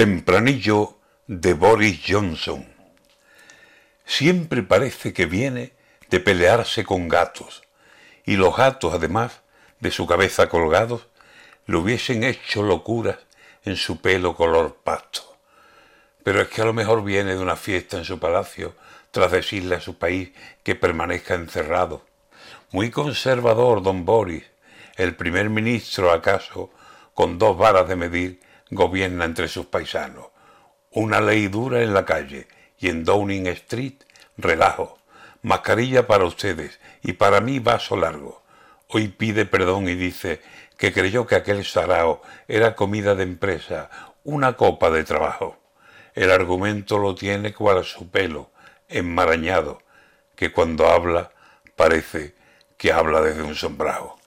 Tempranillo de Boris Johnson. Siempre parece que viene de pelearse con gatos, y los gatos, además de su cabeza colgados, le hubiesen hecho locuras en su pelo color pasto. Pero es que a lo mejor viene de una fiesta en su palacio, tras decirle a su país que permanezca encerrado. Muy conservador, don Boris, el primer ministro, acaso, con dos varas de medir, gobierna entre sus paisanos. Una ley dura en la calle y en Downing Street, relajo. Mascarilla para ustedes y para mí vaso largo. Hoy pide perdón y dice que creyó que aquel sarao era comida de empresa, una copa de trabajo. El argumento lo tiene cual su pelo, enmarañado, que cuando habla parece que habla desde un sombrado.